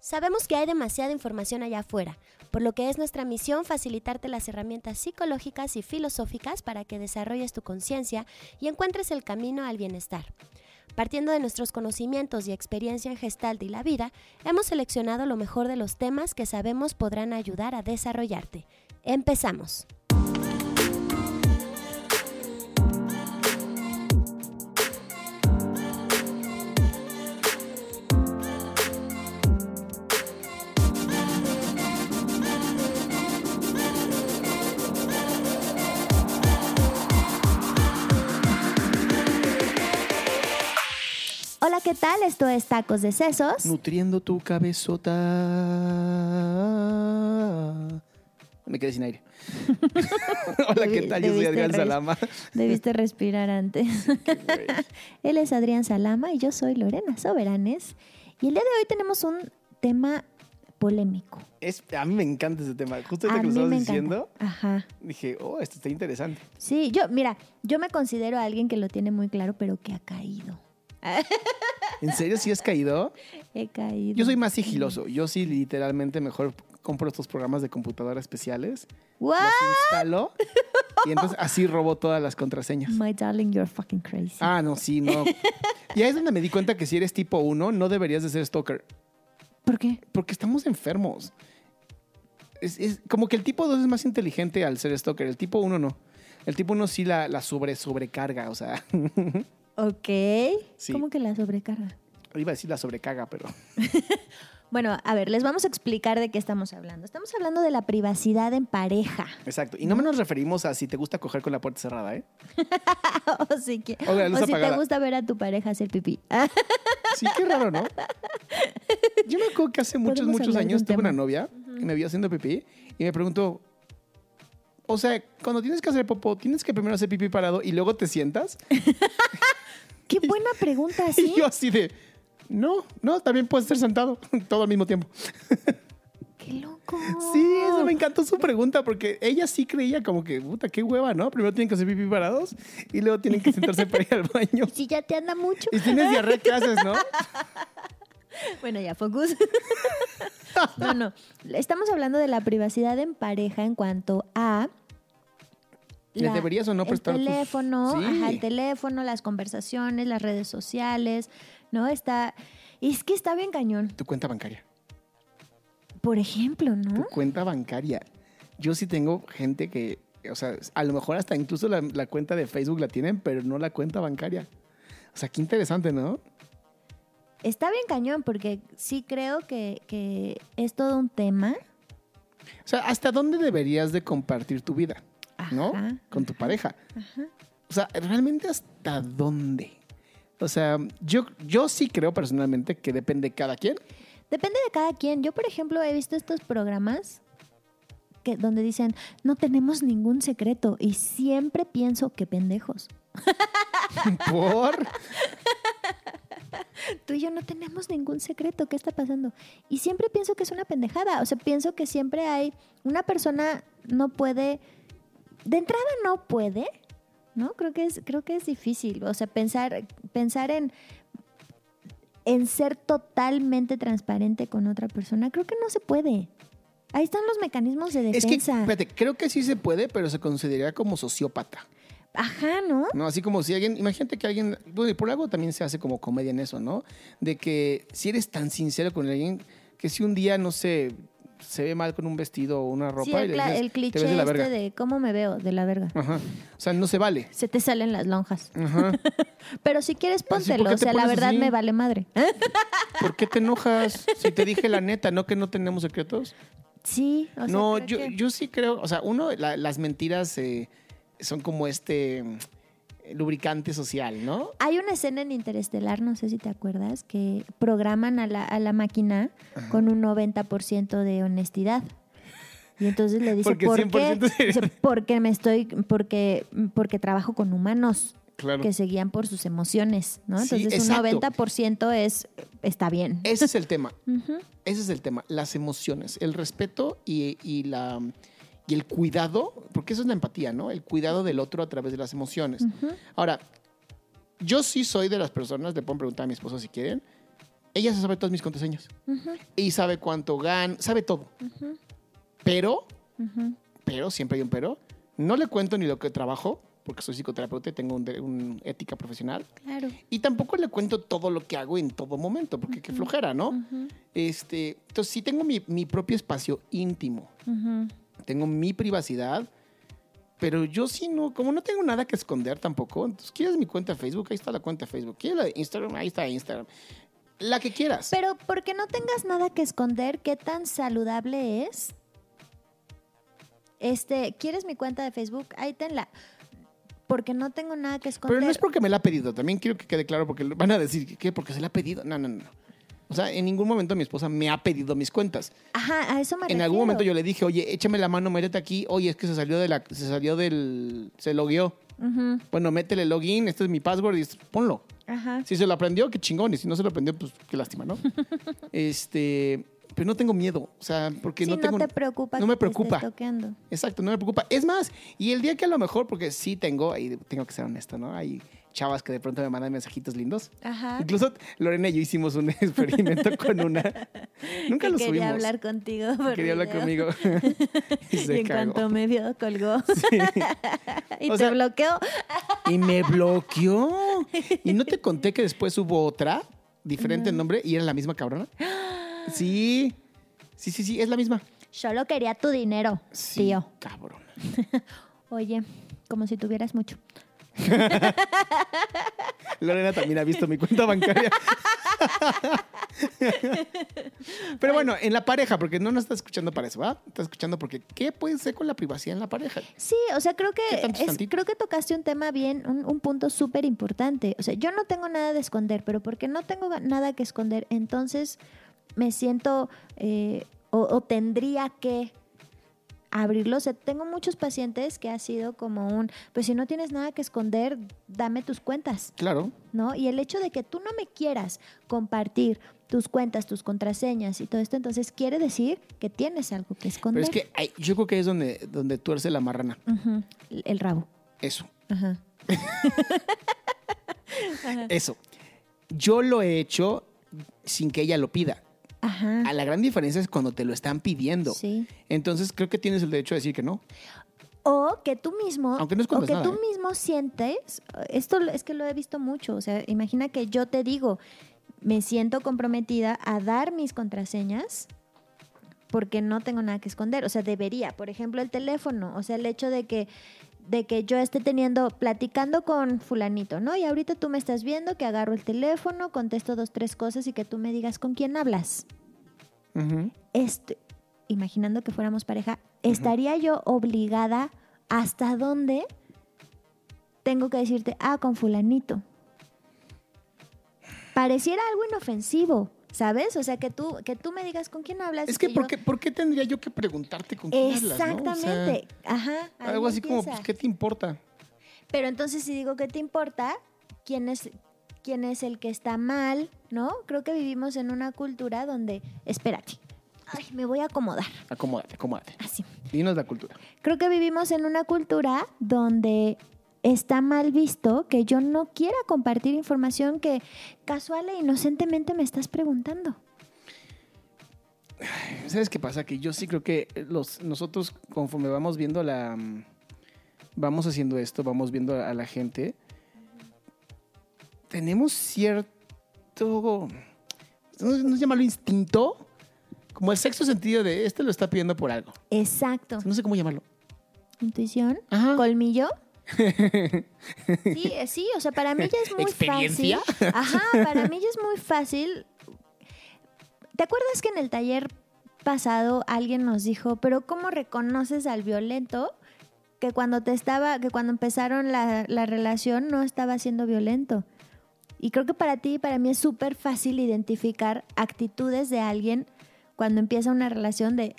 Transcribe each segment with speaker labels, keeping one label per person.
Speaker 1: Sabemos que hay demasiada información allá afuera, por lo que es nuestra misión facilitarte las herramientas psicológicas y filosóficas para que desarrolles tu conciencia y encuentres el camino al bienestar. Partiendo de nuestros conocimientos y experiencia en Gestalt y la vida, hemos seleccionado lo mejor de los temas que sabemos podrán ayudar a desarrollarte. Empezamos. Hola, ¿qué tal? Esto es Tacos de Sesos.
Speaker 2: Nutriendo tu cabezota. Me quedé sin aire. Hola, ¿qué tal? Yo soy Adrián Salama.
Speaker 1: Debiste respirar antes. Él es Adrián Salama y yo soy Lorena Soberanes. Y el día de hoy tenemos un tema polémico.
Speaker 2: Es- a mí me encanta ese tema. Justo ahorita que lo estabas diciendo.
Speaker 1: Ajá.
Speaker 2: dije, oh, esto está interesante.
Speaker 1: Sí, yo, mira, yo me considero a alguien que lo tiene muy claro, pero que ha caído.
Speaker 2: ¿En serio sí has caído?
Speaker 1: He caído.
Speaker 2: Yo soy más sigiloso. Yo sí literalmente mejor compro estos programas de computadora especiales,
Speaker 1: What?
Speaker 2: los instalo y entonces así robo todas las contraseñas.
Speaker 1: My darling, you're fucking crazy.
Speaker 2: Ah, no, sí, no. Y ahí es donde me di cuenta que si eres tipo 1, no deberías de ser stalker.
Speaker 1: ¿Por qué?
Speaker 2: Porque estamos enfermos. Es, es como que el tipo 2 es más inteligente al ser stalker. El tipo 1 no. El tipo 1 sí la, la sobre, sobrecarga. O sea,
Speaker 1: Ok.
Speaker 2: Sí.
Speaker 1: ¿Cómo que la sobrecarga?
Speaker 2: iba a decir la sobrecaga, pero.
Speaker 1: Bueno, a ver, les vamos a explicar de qué estamos hablando. Estamos hablando de la privacidad en pareja.
Speaker 2: Exacto. Y no nos referimos a si te gusta coger con la puerta cerrada, ¿eh?
Speaker 1: o si, que-
Speaker 2: O la luz
Speaker 1: o si te gusta ver a tu pareja hacer pipí.
Speaker 2: Sí, qué raro, ¿no? Yo me acuerdo que hace muchos, muchos años
Speaker 1: un
Speaker 2: tuve
Speaker 1: tema.
Speaker 2: una novia que me vio haciendo pipí y me preguntó. O sea, cuando tienes que hacer popó, ¿tienes que primero hacer pipí parado y luego te sientas?
Speaker 1: Qué buena pregunta, ¿sí?
Speaker 2: Y yo así de, no, no, también puedes ser sentado todo al mismo tiempo.
Speaker 1: Qué loco.
Speaker 2: Sí, eso me encantó su pregunta porque ella sí creía como que, puta, qué hueva, ¿no? Primero tienen que hacer pipí parados y luego tienen que sentarse para ir al baño.
Speaker 1: Si ya te anda mucho.
Speaker 2: Y si tienes diarrea, ¿qué haces, no?
Speaker 1: Bueno, ya, focus. no, no. Estamos hablando de la privacidad en pareja en cuanto a.
Speaker 2: ¿Le deberías o no prestar
Speaker 1: El
Speaker 2: tus-
Speaker 1: teléfono,
Speaker 2: Sí.
Speaker 1: ajá, el teléfono, las conversaciones, las redes sociales, ¿no? Está. Es que está bien cañón.
Speaker 2: Tu cuenta bancaria.
Speaker 1: Por ejemplo,
Speaker 2: Tu
Speaker 1: ¿no?
Speaker 2: cuenta bancaria. Yo sí tengo gente que, o sea, a lo mejor hasta incluso la, la cuenta de Facebook la tienen, pero no la cuenta bancaria. O sea, qué interesante, ¿no?
Speaker 1: Está bien cañón porque sí creo que, que es todo un tema.
Speaker 2: O sea, ¿hasta dónde deberías de compartir tu vida? ¿No?
Speaker 1: Ajá,
Speaker 2: Con tu pareja.
Speaker 1: Ajá.
Speaker 2: O sea, ¿realmente hasta dónde? O sea, yo, yo sí creo personalmente que depende cada quien.
Speaker 1: Depende de cada quien. Yo, por ejemplo, he visto estos programas que, donde dicen, no tenemos ningún secreto. Y siempre pienso que pendejos.
Speaker 2: Por.
Speaker 1: Tú y yo no tenemos ningún secreto. ¿Qué está pasando? Y siempre pienso que es una pendejada. O sea, pienso que siempre hay una persona no puede, de entrada no puede, ¿no? Creo que es, creo que es difícil. O sea, pensar, pensar en, en ser totalmente transparente con otra persona, creo que no se puede. Ahí están los mecanismos de
Speaker 2: Es que,
Speaker 1: defensa.
Speaker 2: espérate, creo que sí se puede, pero se consideraría como sociópata.
Speaker 1: Ajá, ¿no?
Speaker 2: ¿no? Así como si alguien, imagínate que alguien, bueno, y por algo también se hace como comedia en eso, ¿no? De que si eres tan sincero con alguien, que si un día, no sé, se ve mal con un vestido o una ropa
Speaker 1: Sí,
Speaker 2: y
Speaker 1: el,
Speaker 2: le dices,
Speaker 1: el
Speaker 2: "Te ves
Speaker 1: cliché
Speaker 2: de la
Speaker 1: este
Speaker 2: verga".
Speaker 1: de cómo me veo, de la verga.
Speaker 2: Ajá. O sea, no se vale.
Speaker 1: Se te salen las lonjas.
Speaker 2: Ajá.
Speaker 1: Pero si quieres,
Speaker 2: ¿por
Speaker 1: póntelo. O sea, la verdad
Speaker 2: así?
Speaker 1: me vale madre.
Speaker 2: ¿Por qué te enojas? Si te dije la neta, ¿no que no tenemos secretos?
Speaker 1: Sí, o sea,
Speaker 2: no, yo,
Speaker 1: que-
Speaker 2: yo sí creo, o sea, uno, la- las mentiras eh, son como este mm, lubricante social, ¿no?
Speaker 1: Hay una escena en Interestelar, no sé si te acuerdas, que programan a la, a la máquina con un 90% de honestidad. Y entonces le dice,
Speaker 2: Porque
Speaker 1: ¿por
Speaker 2: 100%
Speaker 1: qué? Dice, porque me estoy, porque, porque trabajo con humanos
Speaker 2: Claro.
Speaker 1: que se guían por sus emociones, ¿no?
Speaker 2: Sí,
Speaker 1: Entonces
Speaker 2: exacto.
Speaker 1: un 90% es, está bien.
Speaker 2: Ese es el tema. Ese es el tema, las emociones, el respeto y, y la, y el cuidado, porque eso es la empatía, ¿no? El cuidado del otro a través de las emociones. Ahora, yo sí soy de las personas, le pueden preguntar a mi esposo si quieren, ella se sabe todas mis contraseñas.
Speaker 1: Ujú,
Speaker 2: Y sabe cuánto gana, sabe todo. Pero,
Speaker 1: ujú.
Speaker 2: pero, siempre hay un pero, no le cuento ni lo que trabajo, porque soy psicoterapeuta y tengo un, de- un ética profesional.
Speaker 1: Claro.
Speaker 2: Y tampoco le cuento todo lo que hago en todo momento, porque qué flojera, ¿no?
Speaker 1: Ujú,
Speaker 2: Este, entonces sí tengo mi, mi propio espacio íntimo,
Speaker 1: ujú.
Speaker 2: Tengo mi privacidad, pero yo sí no, como no tengo nada que esconder tampoco, entonces quieres mi cuenta de Facebook, ahí está la cuenta de Facebook, quieres la de Instagram, ahí está Instagram, la que quieras.
Speaker 1: Pero porque no tengas nada que esconder, ¿qué tan saludable es? Este, ¿quieres mi cuenta de Facebook? Ahí tenla. Porque no tengo nada que esconder.
Speaker 2: Pero no es porque me la ha pedido, también quiero que quede claro, porque van a decir, ¿qué? Porque se la ha pedido. No, no, no. O sea, en ningún momento mi esposa me ha pedido mis cuentas.
Speaker 1: Ajá, a eso me
Speaker 2: En algún momento yo le dije, oye, échame la mano, métete aquí. Oye, es que se salió de la, se salió del, se logueó.
Speaker 1: Ujú,
Speaker 2: Bueno, métele login, este es mi password y ponlo.
Speaker 1: Ajá.
Speaker 2: Si se lo aprendió, qué chingón. Y si no se lo aprendió, pues qué lástima, ¿no? este, pero no tengo miedo. O sea, porque
Speaker 1: sí,
Speaker 2: no
Speaker 1: no,
Speaker 2: tengo.
Speaker 1: te preocupa
Speaker 2: no me
Speaker 1: te
Speaker 2: preocupa. Exacto, no me preocupa. Es más, y el día que a lo mejor, porque sí tengo, ahí tengo que ser honesto, ¿no? Hay chavas que de pronto me mandan mensajitos lindos.
Speaker 1: Ajá.
Speaker 2: Incluso Lorena y yo hicimos un experimento con una. Nunca
Speaker 1: que
Speaker 2: lo
Speaker 1: quería
Speaker 2: subimos.
Speaker 1: hablar contigo. por
Speaker 2: Quería hablar conmigo. y
Speaker 1: Y
Speaker 2: se
Speaker 1: en
Speaker 2: cagó.
Speaker 1: cuanto me vio, colgó. y
Speaker 2: O
Speaker 1: te
Speaker 2: sea-
Speaker 1: bloqueó.
Speaker 2: Y me bloqueó. Y no te conté que después hubo otra, diferente nombre, y era la misma cabrona. Sí. Sí, sí, sí, es la misma.
Speaker 1: Solo quería tu dinero,
Speaker 2: Sí,
Speaker 1: tío.
Speaker 2: cabrón.
Speaker 1: Oye, como si tuvieras mucho.
Speaker 2: Lorena también ha visto mi cuenta bancaria. Pero bueno, en la pareja, porque no nos está escuchando para eso, ¿va? Está escuchando porque ¿qué puede ser con la privacidad en la pareja?
Speaker 1: Sí, o sea, creo
Speaker 2: ¿Qué
Speaker 1: que
Speaker 2: es
Speaker 1: creo que tocaste un tema bien, un, un punto súper importante. O sea, yo no tengo nada de esconder, pero porque no tengo nada que esconder, entonces me siento eh, o, o tendría que abrirlo. O sea, tengo muchos pacientes que ha sido como un, pues si no tienes nada que esconder, dame tus cuentas.
Speaker 2: Claro.
Speaker 1: ¿no? Y el hecho de que tú no me quieras compartir tus cuentas, tus contraseñas y todo esto, entonces quiere decir que tienes algo que
Speaker 2: Pero
Speaker 1: esconder.
Speaker 2: es que yo creo que es donde, donde tuerce la marrana.
Speaker 1: El rabo.
Speaker 2: Eso.
Speaker 1: Ajá.
Speaker 2: Eso. Yo lo he hecho sin que ella lo pida.
Speaker 1: Ajá.
Speaker 2: A la gran diferencia es cuando te lo están pidiendo.
Speaker 1: Sí.
Speaker 2: Entonces creo que tienes el derecho a decir que no.
Speaker 1: O que tú mismo,
Speaker 2: Aunque no
Speaker 1: o que
Speaker 2: nada,
Speaker 1: tú
Speaker 2: ¿eh?
Speaker 1: mismo sientes, esto es que lo he visto mucho, o sea, imagina que yo te digo, me siento comprometida a dar mis contraseñas porque no tengo nada que esconder, o sea, debería, por ejemplo, el teléfono, o sea, el hecho de que de que yo esté teniendo, platicando con fulanito, ¿no? Y ahorita tú me estás viendo que agarro el teléfono, contesto dos, tres cosas y que tú me digas con quién hablas. Este, imaginando que fuéramos pareja, ¿estaría yo obligada hasta dónde tengo que decirte, ah, con fulanito? Pareciera algo inofensivo, ¿sabes? O sea, que tú, que tú me digas con quién hablas.
Speaker 2: Es que, ¿por,
Speaker 1: yo-
Speaker 2: qué, ¿por qué tendría yo que preguntarte con quién hablas? no? O sea,
Speaker 1: Exactamente. Ajá.
Speaker 2: algo así como, pues, ¿qué te importa?
Speaker 1: Pero entonces si digo que te importa, ¿quién es, quién es el que está mal? ¿No? Creo que vivimos en una cultura donde, espérate, ay, me voy a acomodar,
Speaker 2: Acomódate, acomódate.
Speaker 1: así.
Speaker 2: Dinos la cultura.
Speaker 1: Creo que vivimos en una cultura donde está mal visto que yo no quiera compartir información que casual e inocentemente me estás preguntando.
Speaker 2: ¿Sabes qué pasa? Que yo sí creo que los, nosotros, conforme vamos viendo la. mm, Vamos haciendo esto, vamos viendo a la gente. Tenemos cierto. No, no llamarlo instinto. Como el sexto sentido de este lo está pidiendo por algo.
Speaker 1: Exacto.
Speaker 2: No sé cómo llamarlo.
Speaker 1: Intuición,
Speaker 2: Ajá.
Speaker 1: colmillo. Sí, eh, sí, o sea, para mí ya es muy
Speaker 2: ¿Experiencia?
Speaker 1: fácil. Ajá, para mí ya es muy fácil. ¿Te acuerdas que en el taller pasado alguien nos dijo, pero ¿cómo reconoces al violento? Que cuando te estaba, que cuando empezaron la, la relación no estaba siendo violento. Y creo que para ti y para mí es súper fácil identificar actitudes de alguien cuando empieza una relación de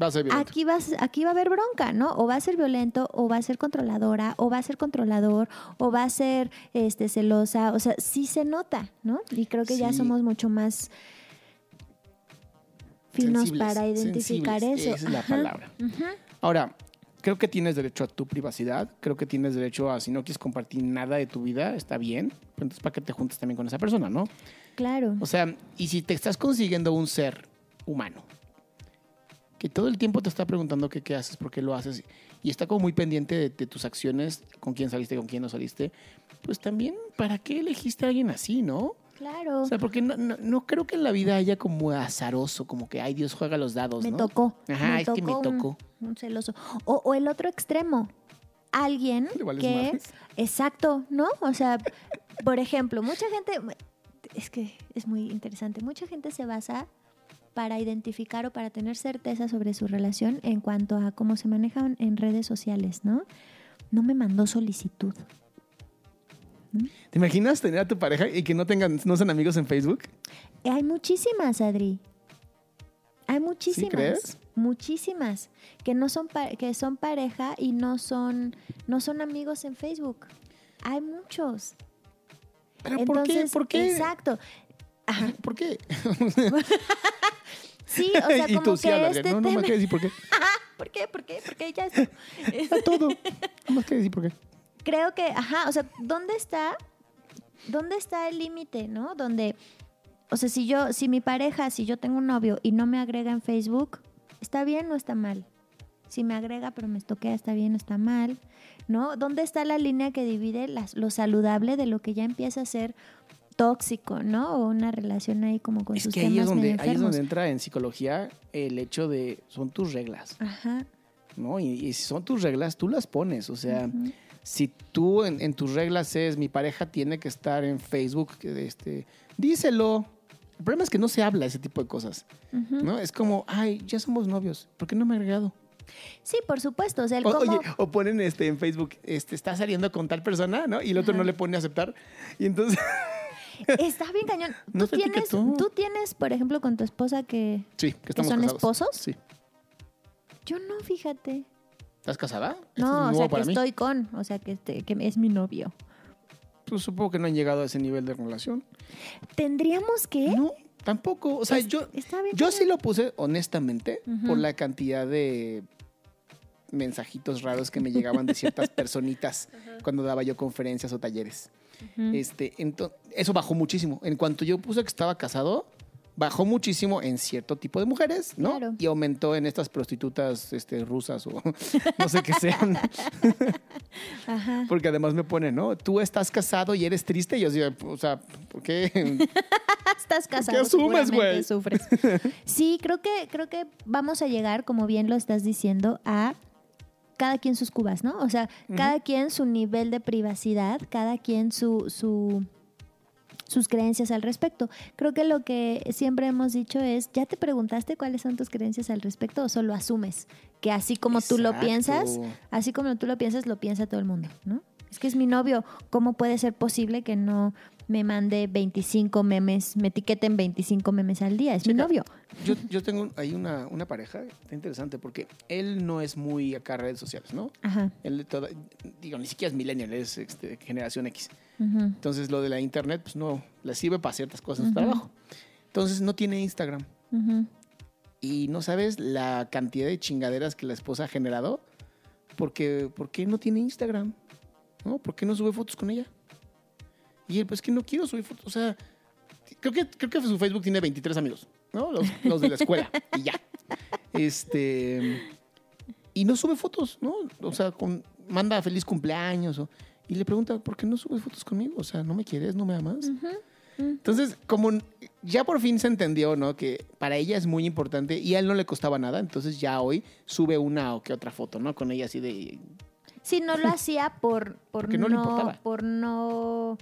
Speaker 2: Va a ser violento.
Speaker 1: aquí, vas, aquí va a haber bronca, ¿no? O va a ser violento, o va a ser controladora, o va a ser controlador, o va a ser este, celosa. O sea, sí se nota, ¿no? Y creo que ya somos mucho más finos
Speaker 2: Sensibles,
Speaker 1: para identificar
Speaker 2: sensibles,
Speaker 1: eso.
Speaker 2: Esa es la
Speaker 1: Ajá.
Speaker 2: palabra. Ahora, creo que tienes derecho a tu privacidad, creo que tienes derecho a, si no quieres compartir nada de tu vida, está bien, pero entonces para que te juntes también con esa persona, ¿no?
Speaker 1: Claro.
Speaker 2: O sea, y si te estás consiguiendo un ser humano que todo el tiempo te está preguntando qué, qué haces, por qué lo haces, y está como muy pendiente de, de tus acciones, con quién saliste, con quién no saliste, pues también, ¿para qué elegiste a alguien así, no?
Speaker 1: Claro.
Speaker 2: O sea, porque no, no, no creo que en la vida haya como azaroso, como que, ay, Dios juega los dados,
Speaker 1: me
Speaker 2: ¿no?
Speaker 1: tocó.
Speaker 2: Ajá, es que me tocó.
Speaker 1: Un, celoso. O, o el otro extremo. Alguien
Speaker 2: Le vales
Speaker 1: que...
Speaker 2: madres.
Speaker 1: Exacto, ¿no? O sea, por ejemplo, mucha gente... Es que es muy interesante. Mucha gente se basa para identificar o para tener certeza sobre su relación en cuanto a cómo se manejan en redes sociales, ¿no? No me mandó solicitud.
Speaker 2: ¿Te imaginas tener a tu pareja y que no tengan, no sean amigos en Facebook?
Speaker 1: Hay muchísimas, Adri. Hay muchísimas.
Speaker 2: crees?
Speaker 1: Muchísimas que no son que son pareja y no son no son amigos en Facebook. Hay muchos.
Speaker 2: ¿Pero por qué?
Speaker 1: Entonces,
Speaker 2: ¿Por qué?
Speaker 1: Exacto. Ajá.
Speaker 2: ¿Por qué?
Speaker 1: Sí, o sea,
Speaker 2: y
Speaker 1: como
Speaker 2: tú sí,
Speaker 1: que
Speaker 2: háblale.
Speaker 1: este
Speaker 2: No, no
Speaker 1: tema.
Speaker 2: más que decir por qué.
Speaker 1: ¿Por qué? ¿Por qué? Porque ya es-
Speaker 2: A todo. No más que decir por qué.
Speaker 1: creo que, ajá, o sea, ¿dónde está, dónde está el límite, no? Donde, o sea, si yo, si mi pareja, si yo tengo un novio y no me agrega en Facebook, ¿está bien o está mal? Si me agrega pero me estoquea, ¿está bien o está mal? ¿No? ¿Dónde está la línea que divide las- lo saludable de lo que ya empieza a ser tóxico, ¿no? O una relación ahí como con
Speaker 2: Es
Speaker 1: sus
Speaker 2: que ahí es, donde,
Speaker 1: medio
Speaker 2: ahí es donde entra en psicología el hecho de son tus reglas,
Speaker 1: Ajá.
Speaker 2: ¿no? Y, y si son tus reglas, tú las pones. O sea, si tú en, en tus reglas es mi pareja tiene que estar en Facebook, este, díselo. El problema es que no se habla ese tipo de cosas. ¿no? Es como, ay, ya somos novios, ¿por qué no me ha agregado?
Speaker 1: Sí, por supuesto. O sea, el
Speaker 2: O,
Speaker 1: cómo...
Speaker 2: Oye, o ponen este, en Facebook, este, está saliendo con tal persona, ¿no? Y el otro
Speaker 1: Ajá.
Speaker 2: no le pone a aceptar. Y entonces,
Speaker 1: Está bien cañón.
Speaker 2: No
Speaker 1: ¿Tú tienes, tú tienes, por ejemplo, con tu esposa que...
Speaker 2: sí, que estamos
Speaker 1: son
Speaker 2: casados.
Speaker 1: esposos?
Speaker 2: Sí.
Speaker 1: Yo no, fíjate.
Speaker 2: ¿Estás casada? Esto es
Speaker 1: No, o sea, que
Speaker 2: mí.
Speaker 1: estoy con, o sea, que, este, que es mi novio.
Speaker 2: Pues supongo que no han llegado a ese nivel de relación.
Speaker 1: ¿Tendríamos que?
Speaker 2: No, tampoco. O sea,
Speaker 1: Es-
Speaker 2: yo, yo sí lo puse honestamente por la cantidad de mensajitos raros que me llegaban de ciertas personitas cuando daba yo conferencias o talleres.
Speaker 1: Ujú.
Speaker 2: Este, eso bajó muchísimo. En cuanto yo puse que estaba casado, bajó muchísimo en cierto tipo de mujeres, ¿no?
Speaker 1: Claro.
Speaker 2: Y aumentó en estas prostitutas este, rusas o no sé qué sean.
Speaker 1: Ajá.
Speaker 2: Porque además me pone, ¿no? Tú estás casado y eres triste. Y yo digo, o sea, ¿por qué?
Speaker 1: Estás casado,
Speaker 2: asumes,
Speaker 1: seguramente
Speaker 2: güey?
Speaker 1: Sí, creo que, creo que vamos a llegar, como bien lo estás diciendo, a cada quien sus cubas, ¿no? O sea, cada quien su nivel de privacidad, cada quien su, su, sus creencias al respecto. Creo que lo que siempre hemos dicho es, ¿ya te preguntaste cuáles son tus creencias al respecto o solo asumes que así como tú lo piensas, así como tú lo piensas, lo piensa todo el mundo, ¿no? Es que es mi novio, ¿cómo puede ser posible que no me mande 25 memes, me etiqueten 25 memes al día? Es mi novio.
Speaker 2: Yo, yo tengo ahí una, una pareja, está interesante, porque él no es muy acá en redes sociales, ¿no?
Speaker 1: Ajá.
Speaker 2: Él toda- digo, ni siquiera es millennial, es este, generación X. Entonces lo de la internet, pues no, le sirve para ciertas cosas de
Speaker 1: Ujú.
Speaker 2: trabajo. Entonces no tiene Instagram. Y no sabes la cantidad de chingaderas que la esposa ha generado. Porque, ¿por qué no tiene Instagram? ¿No? ¿Por qué no sube fotos con ella? Y él, pues que no quiero subir fotos. O sea, creo que, creo que su Facebook tiene 23 amigos, ¿no? Los, los de la escuela. y ya. Este. Y no sube fotos, ¿no? O sea, con- manda feliz cumpleaños. o- y le pregunta, ¿por qué no subes fotos conmigo? O sea, ¿no me quieres? ¿No me amas? Entonces, como ya por fin se entendió, ¿no? Que para ella es muy importante y a él no le costaba nada, entonces ya hoy sube una o que otra foto, ¿no? Con ella así de...
Speaker 1: Sí, no lo hacía por, por
Speaker 2: no le importaba.
Speaker 1: por no...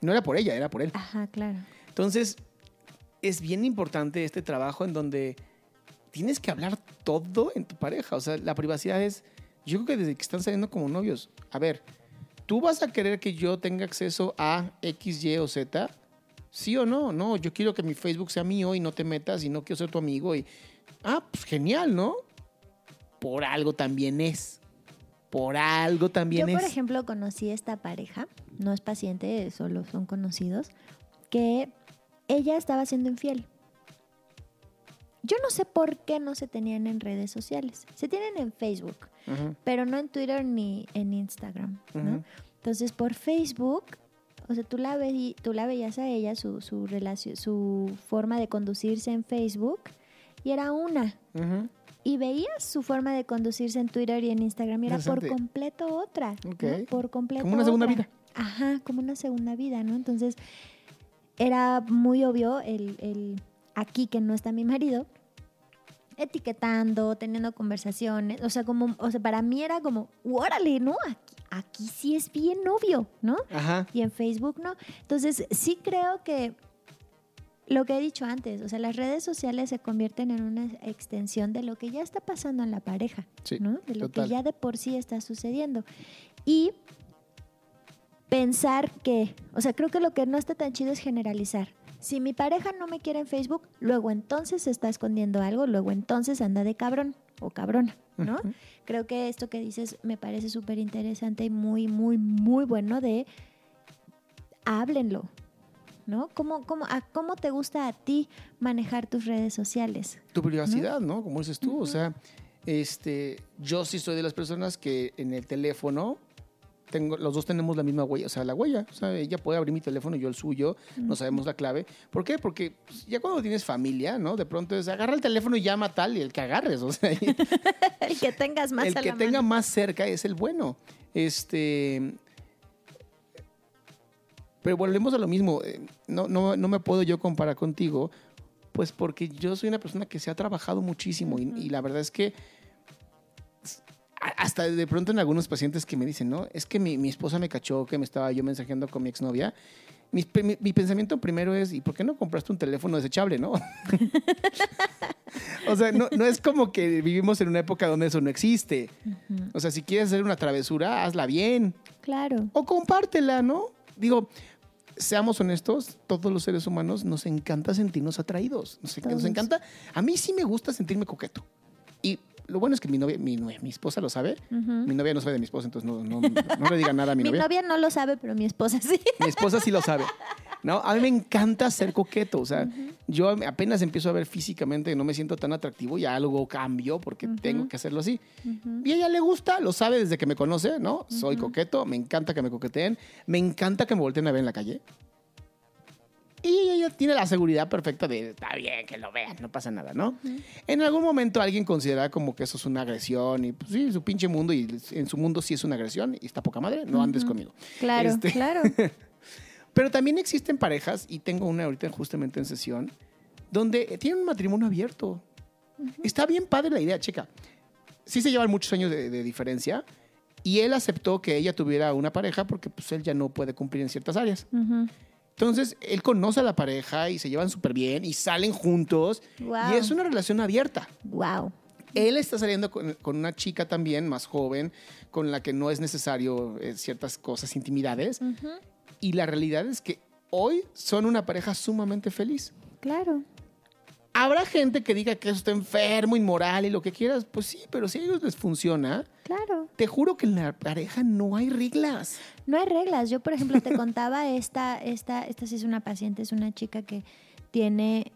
Speaker 2: No era por ella, era por él.
Speaker 1: Ajá, claro.
Speaker 2: Entonces, es bien importante este trabajo en donde tienes que hablar todo en tu pareja. O sea, la privacidad es, yo creo que desde que están saliendo como novios, a ver, ¿tú vas a querer que yo tenga acceso a X, Y o Z? ¿Sí o no? No, yo quiero que mi Facebook sea mío y no te metas y no quiero ser tu amigo. Y, ah, pues genial, ¿no? Por algo también es. Por algo también
Speaker 1: Yo, por
Speaker 2: es.
Speaker 1: ejemplo, conocí esta pareja, no es paciente, solo son conocidos, que ella estaba siendo infiel. yo no sé por qué no se tenían en redes sociales. Se tienen en Facebook, pero no en Twitter ni en Instagram, ¿no? Entonces, por Facebook, o sea, tú la, ve- tú la veías a ella, su, su, relación, su forma de conducirse en Facebook, y era una. Y veías su forma de conducirse en Twitter y en Instagram, y era por completo otra. ¿no? Por completo
Speaker 2: Como una segunda
Speaker 1: otra.
Speaker 2: vida.
Speaker 1: Ajá, como una segunda vida, ¿no? Entonces, era muy obvio el, el aquí que no está mi marido, etiquetando, teniendo conversaciones, o sea, como, o sea, para mí era como, órale, ¿no? Aquí, aquí sí es bien obvio, ¿no?
Speaker 2: Ajá.
Speaker 1: Y en Facebook no. Entonces, sí creo que lo que he dicho antes, o sea, las redes sociales se convierten en una extensión de lo que ya está pasando en la pareja,
Speaker 2: Sí,
Speaker 1: ¿no? De lo
Speaker 2: total.
Speaker 1: que ya de por sí está sucediendo. Y pensar que, o sea, creo que lo que no está tan chido es generalizar. Si mi pareja no me quiere en Facebook, luego entonces se está escondiendo algo, luego entonces anda de cabrón o cabrona, ¿no? Creo que esto que dices me parece súper interesante y muy, muy, muy bueno de háblenlo, ¿no? ¿Cómo, cómo, a, ¿Cómo te gusta a ti manejar tus redes sociales?
Speaker 2: tu privacidad, ¿no? Como dices tú, o sea, este, yo sí soy de las personas que en el teléfono tengo, los dos tenemos la misma huella, o sea, la huella, o sea, ella puede abrir mi teléfono, yo el suyo, no sabemos la clave. ¿Por qué? Porque pues, ya cuando tienes familia, ¿no? De pronto es agarra el teléfono y llama a tal y el que agarres, o sea, y
Speaker 1: El que tengas más
Speaker 2: el
Speaker 1: a
Speaker 2: que
Speaker 1: la
Speaker 2: tenga
Speaker 1: mano.
Speaker 2: más cerca es el bueno. Este. Pero volvemos a lo mismo. eh, No, no, no me puedo yo comparar contigo, pues porque yo soy una persona que se ha trabajado muchísimo y, y la verdad es que hasta de pronto en algunos pacientes que me dicen, no, es que mi, mi esposa me cachó que me estaba yo mensajeando con mi exnovia. Mi, mi, mi pensamiento primero es, ¿y por qué no compraste un teléfono desechable, no? o sea, no, no es como que vivimos en una época donde eso no existe. O sea, si quieres hacer una travesura, hazla bien.
Speaker 1: Claro.
Speaker 2: O compártela, ¿no? Digo, seamos honestos, todos los seres humanos nos encanta sentirnos atraídos. Nos, nos encanta. A mí sí me gusta sentirme coqueto. Y lo bueno es que mi novia, mi, mi esposa lo sabe.
Speaker 1: Ujú.
Speaker 2: Mi novia no sabe de mi esposa, entonces no, no, no le diga nada a mi,
Speaker 1: Mi
Speaker 2: novia.
Speaker 1: novia no lo sabe, pero mi esposa sí.
Speaker 2: Mi esposa sí lo sabe. ¿no? A mí me encanta ser coqueto. O sea, yo apenas empiezo a ver físicamente que no me siento tan atractivo, ya algo cambio porque tengo que hacerlo así.
Speaker 1: Ujú.
Speaker 2: Y a ella le gusta, lo sabe desde que me conoce, ¿no? Soy coqueto, me encanta que me coqueteen, me encanta que me volteen a ver en la calle. Y ella tiene la seguridad perfecta de, está bien, que lo vean, no pasa nada, ¿no? En algún momento alguien considera como que eso es una agresión y pues sí, su pinche mundo y en su mundo sí es una agresión y está poca madre, no andes
Speaker 1: Ujú.
Speaker 2: conmigo.
Speaker 1: Claro,
Speaker 2: Este-
Speaker 1: claro.
Speaker 2: Pero también existen parejas, y tengo una ahorita justamente en sesión, donde tienen un matrimonio abierto. Está bien padre la idea, chica. Sí se llevan muchos años de, de diferencia, y él aceptó que ella tuviera una pareja porque pues, él ya no puede cumplir en ciertas áreas.
Speaker 1: Ujú.
Speaker 2: Entonces, él conoce a la pareja y se llevan súper bien y salen juntos.
Speaker 1: Guau.
Speaker 2: Y es una relación abierta.
Speaker 1: Wow.
Speaker 2: Él está saliendo con, con una chica también más joven, con la que no es necesario eh, ciertas cosas, intimidades. Y la realidad es que hoy son una pareja sumamente feliz.
Speaker 1: Claro.
Speaker 2: Habrá gente que diga que eso está enfermo, inmoral y lo que quieras. Pues sí, pero si a ellos les funciona,
Speaker 1: Claro.
Speaker 2: te juro que en la pareja no hay reglas.
Speaker 1: No hay reglas. Yo, por ejemplo, te contaba esta, esta, esta sí es una paciente, es una chica que tiene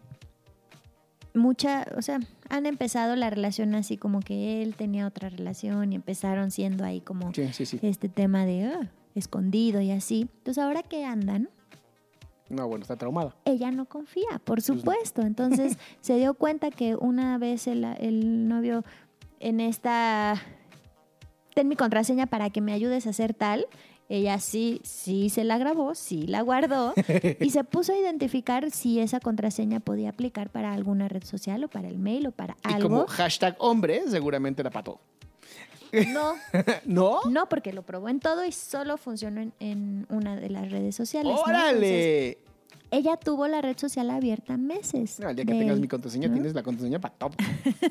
Speaker 1: mucha, o sea, han empezado la relación así como que él tenía otra relación y empezaron siendo ahí como
Speaker 2: Sí, sí, sí.
Speaker 1: este tema de ah, escondido y así. Entonces, ahora que andan,
Speaker 2: No, bueno, está traumada.
Speaker 1: ella no confía, por
Speaker 2: Pues
Speaker 1: supuesto. Entonces se dio cuenta que una vez el, el novio en esta, ten mi contraseña para que me ayudes a hacer tal, ella sí, sí se la grabó, sí la guardó y se puso a identificar si esa contraseña podía aplicar para alguna red social o para el mail o para
Speaker 2: Y
Speaker 1: algo.
Speaker 2: como hashtag hombre, seguramente para todo.
Speaker 1: No,
Speaker 2: ¿No?
Speaker 1: no, porque lo probó en todo y solo funcionó en, en una de las redes sociales. ¿no? Entonces,
Speaker 2: ¡Órale!
Speaker 1: ella tuvo la red social abierta meses.
Speaker 2: No, el día que
Speaker 1: de
Speaker 2: tengas mi contraseña,
Speaker 1: ¿no?
Speaker 2: tienes la contraseña para todo.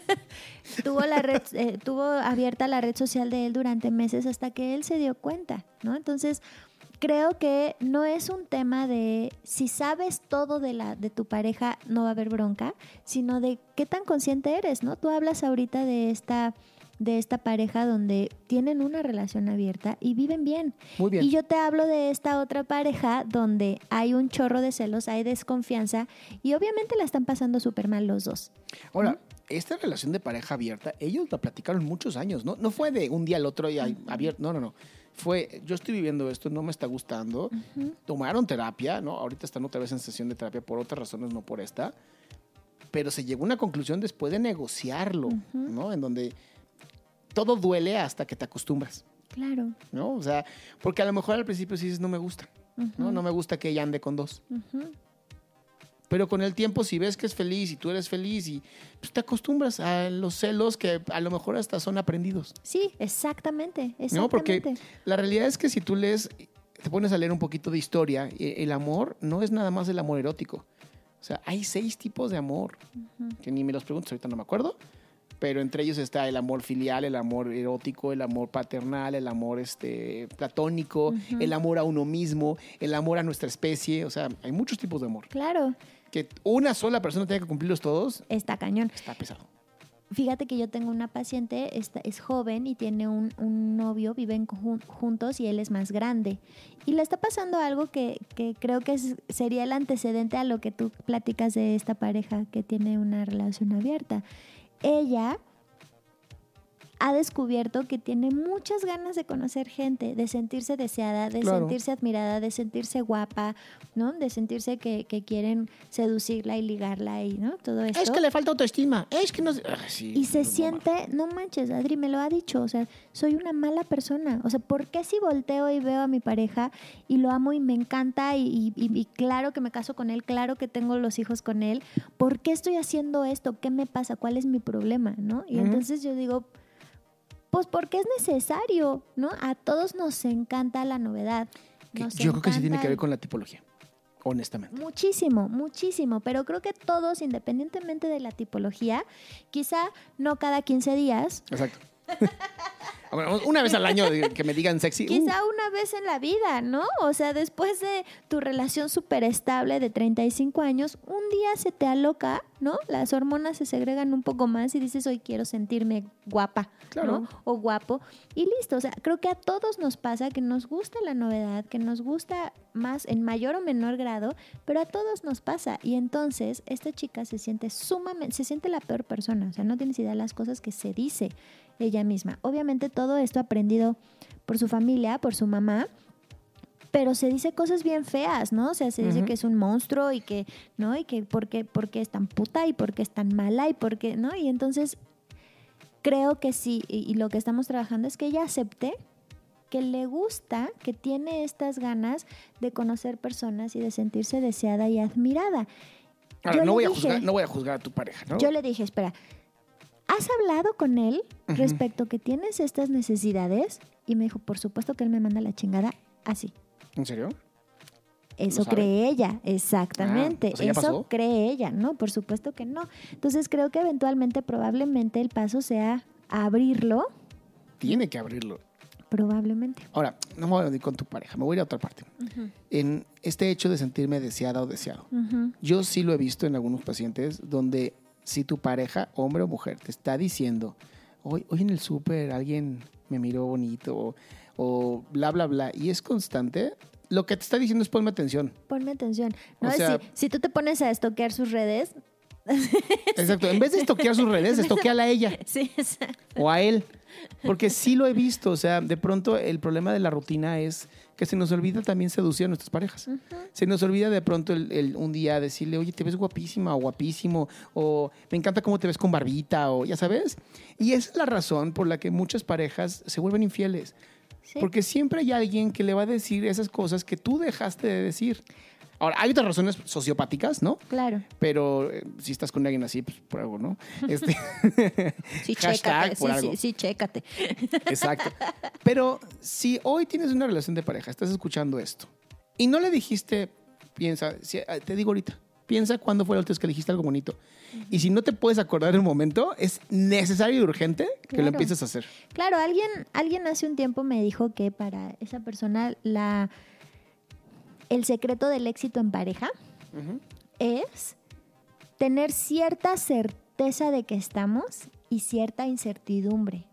Speaker 1: tuvo la red eh, tuvo abierta la red social de él durante meses hasta que él se dio cuenta no entonces creo que no es un tema de si sabes todo de la de tu pareja no va a haber bronca sino de qué tan consciente eres no tú hablas ahorita de esta de esta pareja donde tienen una relación abierta y viven bien.
Speaker 2: Muy bien.
Speaker 1: Y yo te hablo de esta otra pareja donde hay un chorro de celos, hay desconfianza y obviamente la están pasando súper mal los dos.
Speaker 2: Ahora, esta relación de pareja abierta, ellos la platicaron muchos años, ¿no? No fue de un día al otro y abierto, no, no, no. Fue, yo estoy viviendo esto, no me está gustando. Tomaron terapia, ¿no? Ahorita están otra vez en sesión de terapia por otras razones, no por esta. Pero se llegó a una conclusión después de negociarlo, ¿no? En donde todo duele hasta que te acostumbras.
Speaker 1: Claro.
Speaker 2: ¿No? O sea, porque a lo mejor al principio sí dices, no me gusta, ¿no? No me gusta que ella ande con dos. Pero con el tiempo, si ves que es feliz y tú eres feliz y pues, te acostumbras a los celos que a lo mejor hasta son aprendidos.
Speaker 1: Sí, exactamente. exactamente.
Speaker 2: No, porque la realidad es que si tú lees, te pones a leer un poquito de historia, el amor no es nada más el amor erótico. O sea, hay seis tipos de amor, que ni me los pregunto, ahorita no me acuerdo, pero entre ellos está el amor filial, el amor erótico, el amor paternal, el amor este, platónico, el amor a uno mismo, el amor a nuestra especie, o sea, hay muchos tipos de amor.
Speaker 1: Claro
Speaker 2: que una sola persona tenga que cumplirlos todos.
Speaker 1: Está cañón.
Speaker 2: Está pesado.
Speaker 1: Fíjate que yo tengo una paciente, esta, es joven y tiene un, novio, viven juntos y él es más grande. Y le está pasando algo que, creo que sería el antecedente a lo que tú platicas de esta pareja que tiene una relación abierta. Ella ha descubierto que tiene muchas ganas de conocer gente, de sentirse deseada, de sentirse admirada, de sentirse guapa, ¿no? De sentirse que, quieren seducirla y ligarla y, ¿no? Todo eso.
Speaker 2: Es que le falta autoestima, es que no... Ah,
Speaker 1: y se siente, no manches, Adri me lo ha dicho, o sea, soy una mala persona. O sea, ¿por qué si volteo y veo a mi pareja y lo amo y me encanta y, y claro que me caso con él, claro que tengo los hijos con él, ¿por qué estoy haciendo esto? ¿Qué me pasa? ¿Cuál es mi problema? ¿No? Y entonces yo digo pues porque es necesario, ¿no? A todos nos encanta la novedad.
Speaker 2: Yo creo que sí tiene que ver con la tipología, honestamente.
Speaker 1: Muchísimo, muchísimo, pero creo que todos, independientemente de la tipología, quizá no cada 15 días.
Speaker 2: Exacto. una vez al año que me digan sexy.
Speaker 1: Quizá uh. una vez en la vida, ¿no? O sea, después de tu relación súper estable de 35 años, un día se te aloca, ¿no? Las hormonas se segregan un poco más y dices, hoy quiero sentirme guapa, ¿no? O guapo. Y listo. O sea, creo que a todos nos pasa que nos gusta la novedad, que nos gusta más en mayor o menor grado, pero a todos nos pasa. Y entonces esta chica se siente sumamente, se siente la peor persona. O sea, no tienes idea de las cosas que se dice ella misma. Obviamente todo esto aprendido por su familia, por su mamá, pero se dice cosas bien feas, ¿no? O sea, se dice que es un monstruo y que, ¿no? Y que por qué, es tan puta y por qué es tan mala y por qué, ¿no? Y entonces creo que sí, y, lo que estamos trabajando es que ella acepte que le gusta, que tiene estas ganas de conocer personas y de sentirse deseada y admirada.
Speaker 2: Ahora, no voy, a juzgar, no voy a juzgar a tu pareja, ¿no?
Speaker 1: Yo le dije, espera, ¿has hablado con él respecto que tienes estas necesidades? Y me dijo, por supuesto que él me manda la chingada así.
Speaker 2: ¿En serio?
Speaker 1: Eso cree ella, exactamente. Ah, Eso cree ella, ¿no? Por supuesto que no. Entonces creo que eventualmente, probablemente el paso sea abrirlo.
Speaker 2: Tiene que abrirlo.
Speaker 1: Probablemente.
Speaker 2: Ahora, no me voy a ir con tu pareja, me voy a ir a otra parte. En este hecho de sentirme deseada o deseado, yo sí lo he visto en algunos pacientes donde si tu pareja, hombre o mujer, te está diciendo, hoy, hoy en el súper alguien me miró bonito o, bla, bla, bla, y es constante, lo que te está diciendo es ponme atención.
Speaker 1: Ponme atención. No, si, si, tú te pones a estoquear sus redes.
Speaker 2: Exacto. En vez de estoquear sus redes, estoqueala a ella.
Speaker 1: Sí, exacto.
Speaker 2: O a él. Porque sí lo he visto. O sea, de pronto el problema de la rutina es que se nos olvida también seducir a nuestras parejas. Se nos olvida de pronto el, un día decirle, oye, te ves guapísima o guapísimo, o me encanta cómo te ves con barbita, o ya sabes. Y esa es la razón por la que muchas parejas se vuelven infieles. Porque siempre hay alguien que le va a decir esas cosas que tú dejaste de decir. Ahora, hay otras razones sociopáticas, ¿no?
Speaker 1: Claro.
Speaker 2: Pero eh, si estás con alguien así, pues por algo, ¿no? Este,
Speaker 1: sí, chécate. sí, Sí, sí, chécate.
Speaker 2: Exacto. Pero si hoy tienes una relación de pareja, estás escuchando esto, y no le dijiste, piensa, eh, te digo ahorita, piensa cuándo fue la última vez que le dijiste algo bonito. Y si no te puedes acordar en un momento, es necesario y urgente que lo empieces a hacer.
Speaker 1: Claro, alguien, alguien hace un tiempo me dijo que para esa persona la el secreto del éxito en pareja es tener cierta certeza de que estamos y cierta incertidumbre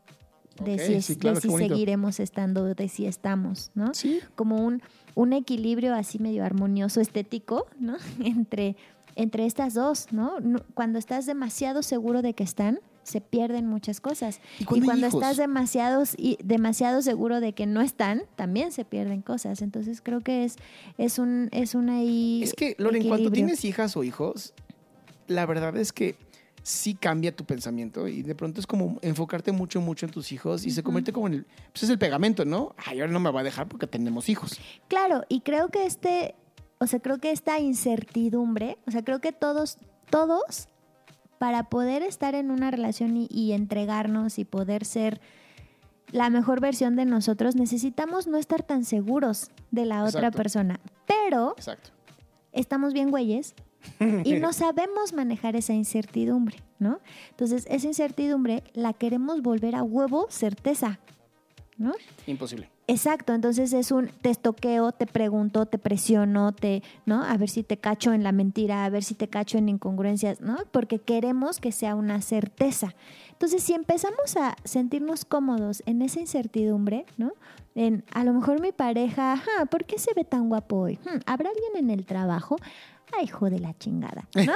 Speaker 1: de si, es-
Speaker 2: sí,
Speaker 1: de si seguiremos estando, de si estamos, ¿no?
Speaker 2: Sí.
Speaker 1: Como un, un equilibrio así medio armonioso, estético, ¿no? Entre, entre estas dos, ¿no? Cuando estás demasiado seguro de que están, se pierden muchas cosas.
Speaker 2: Y cuando, hay
Speaker 1: cuando
Speaker 2: hijos,
Speaker 1: estás demasiado, y demasiado seguro de que no están, también se pierden cosas. Entonces creo que es, es un, es un ahí.
Speaker 2: Es que, Loren, cuando tienes hijas o hijos, la verdad es que sí cambia tu pensamiento y de pronto es como enfocarte mucho, mucho en tus hijos y se convierte como en el, pues es el pegamento, ¿no? Ay, ahora no me va a dejar porque tenemos hijos.
Speaker 1: Claro, y creo que este, o sea, creo que esta incertidumbre, o sea, creo que todos, todos, para poder estar en una relación y, y entregarnos y poder ser la mejor versión de nosotros, necesitamos no estar tan seguros de la otra persona. Pero
Speaker 2: Exacto.
Speaker 1: estamos bien güeyes y no sabemos manejar esa incertidumbre, ¿no? Entonces, esa incertidumbre la queremos volver a huevo certeza, ¿no?
Speaker 2: Imposible.
Speaker 1: Exacto, entonces es un te estoqueo, te pregunto, te presiono, te, ¿no? A ver si te cacho en la mentira, a ver si te cacho en incongruencias, ¿no? Porque queremos que sea una certeza. Entonces, si empezamos a sentirnos cómodos en esa incertidumbre, ¿no? En a lo mejor mi pareja, ajá, ¿por qué se ve tan guapo hoy? Hmm, ¿Habrá alguien en el trabajo? Ay, hijo de la chingada, ¿no?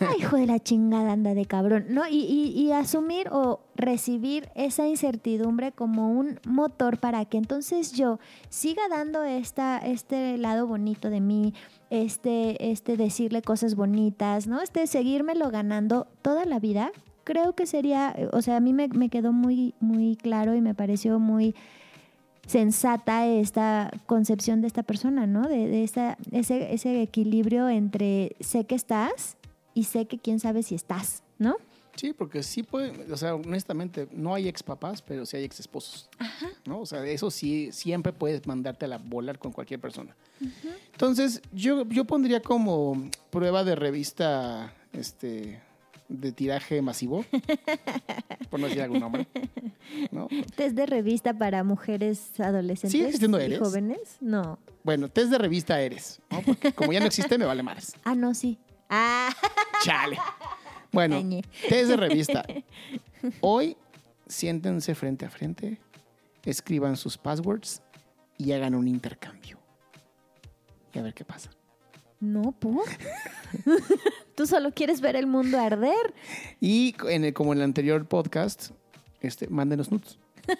Speaker 1: Ay, hijo de la chingada, anda de cabrón, ¿no? Y asumir o recibir esa incertidumbre como un motor para que entonces yo siga dando esta, este lado bonito de mí, este, este decirle cosas bonitas, ¿no? Este seguírmelo ganando toda la vida. Creo que sería, o sea, a mí me, me quedó muy, muy claro y me pareció muy sensata esta concepción de esta persona, ¿no? De, de esta, ese, ese equilibrio entre sé que estás y sé que quién sabe si estás, ¿no?
Speaker 2: Sí, porque sí puede, o sea, honestamente, no hay ex papás, pero sí hay ex esposos. ¿no? O sea, eso sí, siempre puedes mandarte a la volar con cualquier persona. Entonces, yo, yo pondría como prueba de revista este, de tiraje masivo, por no decir algún nombre. ¿no?
Speaker 1: Test de revista para mujeres adolescentes
Speaker 2: ¿Sigue existiendo
Speaker 1: y
Speaker 2: Eres?
Speaker 1: jóvenes. No.
Speaker 2: Bueno, test de revista eres, ¿no? Porque como ya no existe, me vale más.
Speaker 1: Ah, no, sí. Ah,
Speaker 2: Chale. Bueno,
Speaker 1: Añe.
Speaker 2: test de revista. Hoy, siéntense frente a frente, escriban sus passwords y hagan un intercambio. Y a ver qué pasa.
Speaker 1: No, ¿por? Tú solo quieres ver el mundo arder.
Speaker 2: Y en el- como en el anterior podcast, este, mándenos nudes.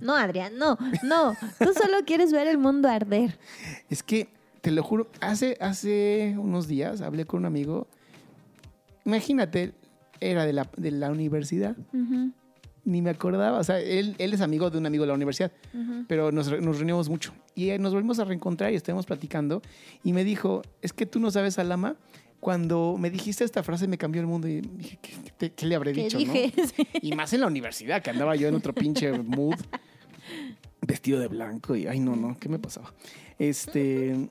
Speaker 1: No, Adrián, no, no. Tú solo quieres ver el mundo arder.
Speaker 2: Es que, te lo juro, hace, hace unos días hablé con un amigo. Imagínate, era de la, de la universidad. Ni me acordaba. O sea, él, él es amigo de un amigo de la universidad. pero nos, nos reunimos mucho. Y eh, nos volvimos a reencontrar y estuvimos platicando. Y me dijo, es que tú no sabes, Alama, cuando me dijiste esta frase me cambió el mundo. Y dije, ¿qué, le habré
Speaker 1: ¿Qué
Speaker 2: dicho?
Speaker 1: dije?
Speaker 2: no? Y más en la universidad, que andaba yo en otro pinche mood, vestido de blanco. Y, ay, no, no, ¿qué me pasaba? Este...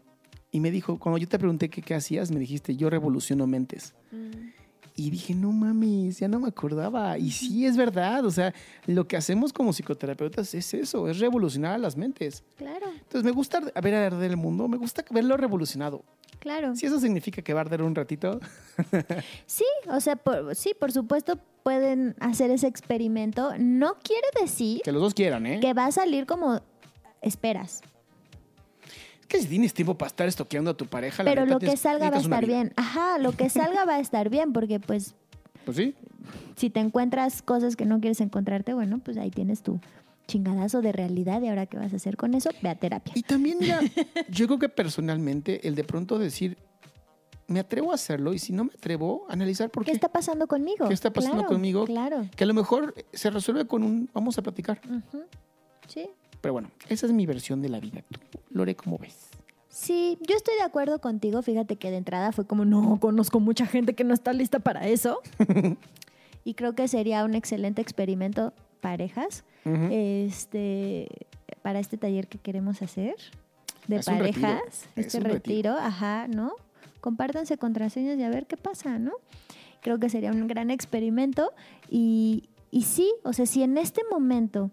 Speaker 2: Y me dijo, cuando yo te pregunté qué, qué hacías, me dijiste, yo revoluciono mentes.
Speaker 1: Mm,
Speaker 2: Y dije, no mames, ya no me acordaba. Y sí, es verdad. O sea, lo que hacemos como psicoterapeutas es eso, es revolucionar a las mentes.
Speaker 1: Claro,
Speaker 2: Entonces, me gusta ver arder el mundo, me gusta verlo revolucionado.
Speaker 1: claro.
Speaker 2: Si eso significa que va a arder un ratito,
Speaker 1: Sí, o sea, por- sí, por supuesto pueden hacer ese experimento. No quiere decir
Speaker 2: que los dos quieran, ¿eh?
Speaker 1: que va a salir como esperas,
Speaker 2: Es que si tienes tiempo para estar estoqueando a tu pareja, la
Speaker 1: pero lo que salga va a estar
Speaker 2: vida.
Speaker 1: bien. Ajá, lo que salga va a estar bien, porque pues
Speaker 2: Pues sí.
Speaker 1: si te encuentras cosas que no quieres encontrarte, bueno, pues ahí tienes tu chingadazo de realidad y ahora qué vas a hacer con eso, ve a terapia.
Speaker 2: Y también, mira, yo creo que personalmente, el de pronto decir, me atrevo a hacerlo y si no me atrevo, analizar por
Speaker 1: ¿Qué
Speaker 2: qué.
Speaker 1: está pasando conmigo?
Speaker 2: ¿Qué está pasando
Speaker 1: Claro,
Speaker 2: conmigo?
Speaker 1: Claro.
Speaker 2: Que a lo mejor se resuelve con un, vamos a platicar.
Speaker 1: Ujú. Sí.
Speaker 2: Pero bueno, esa es mi versión de la vida. Lore, ¿cómo ves?
Speaker 1: Sí, yo estoy de acuerdo contigo. Fíjate que de entrada fue como, no, conozco mucha gente que no está lista para eso. y creo que sería un excelente experimento parejas este, para este taller que queremos hacer de
Speaker 2: Es
Speaker 1: parejas.
Speaker 2: es
Speaker 1: Este retiro. ajá, ¿no? Compártanse contraseñas y a ver qué pasa, ¿no? Creo que sería un gran experimento. Y, y sí, o sea, si en este momento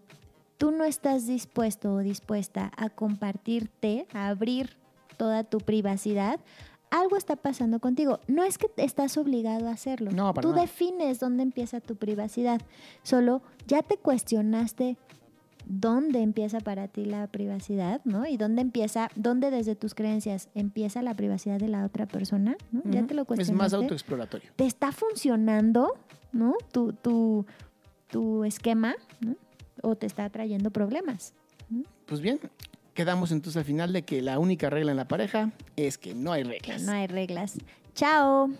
Speaker 1: tú no estás dispuesto o dispuesta a compartirte, a abrir toda tu privacidad, algo está pasando contigo. No es que estás obligado a hacerlo.
Speaker 2: No, para
Speaker 1: Tú
Speaker 2: nada.
Speaker 1: defines dónde empieza tu privacidad. Solo ya te cuestionaste dónde empieza para ti la privacidad, ¿no? Y dónde empieza, dónde desde tus creencias empieza la privacidad de la otra persona, ¿no? Ya te lo
Speaker 2: Es
Speaker 1: cuestionaste.
Speaker 2: más autoexploratorio.
Speaker 1: ¿Te está funcionando, ¿no? Tu, tu, tu esquema, ¿no? O te está trayendo problemas.
Speaker 2: Pues bien, quedamos entonces al final de que la única regla en la pareja es que no hay
Speaker 1: Que
Speaker 2: reglas.
Speaker 1: no hay reglas. Chao.